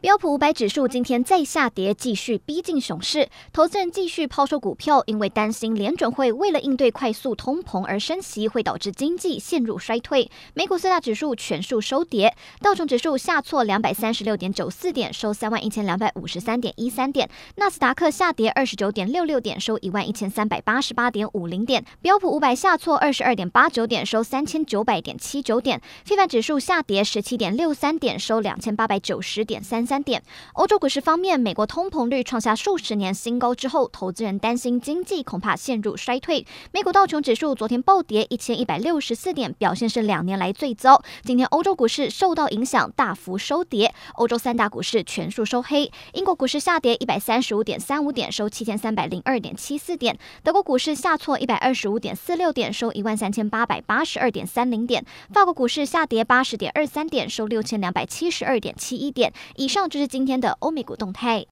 标普五百指数今天再下跌，继续逼近熊市。投资人继续抛售股票，因为担心联准会为了应对快速通膨而升息，会导致经济陷入衰退。美股四大指数全数收跌，道琼指数下挫两百三十六点九四点，收三万一千两百五十三点一三点；纳斯达克下跌二十九点六六点，收一万一千三百八十八点五零点；标普五百下挫二十二点八九点，收三千九百点七九点；费凡指数下跌十七点六三点，收两千八百九十点三三点。欧洲股市方面，美国通膨率创下数十年新高之后，投资人担心经济恐怕陷入衰退。美股道琼指数昨天暴跌一千一百六十四点，表现是两年来最糟。今天欧洲股市受到影响，大幅收跌。欧洲三大股市全数收黑。英国股市下跌一百三十五点三五点，收七千三百零二点七四点。德国股市下挫一百二十五点四六点，收一万三千八百八十二点三零点。法国股市下跌八十点二三点，收六千两百七十二点七一点。以上就是今。天的欧美股动态。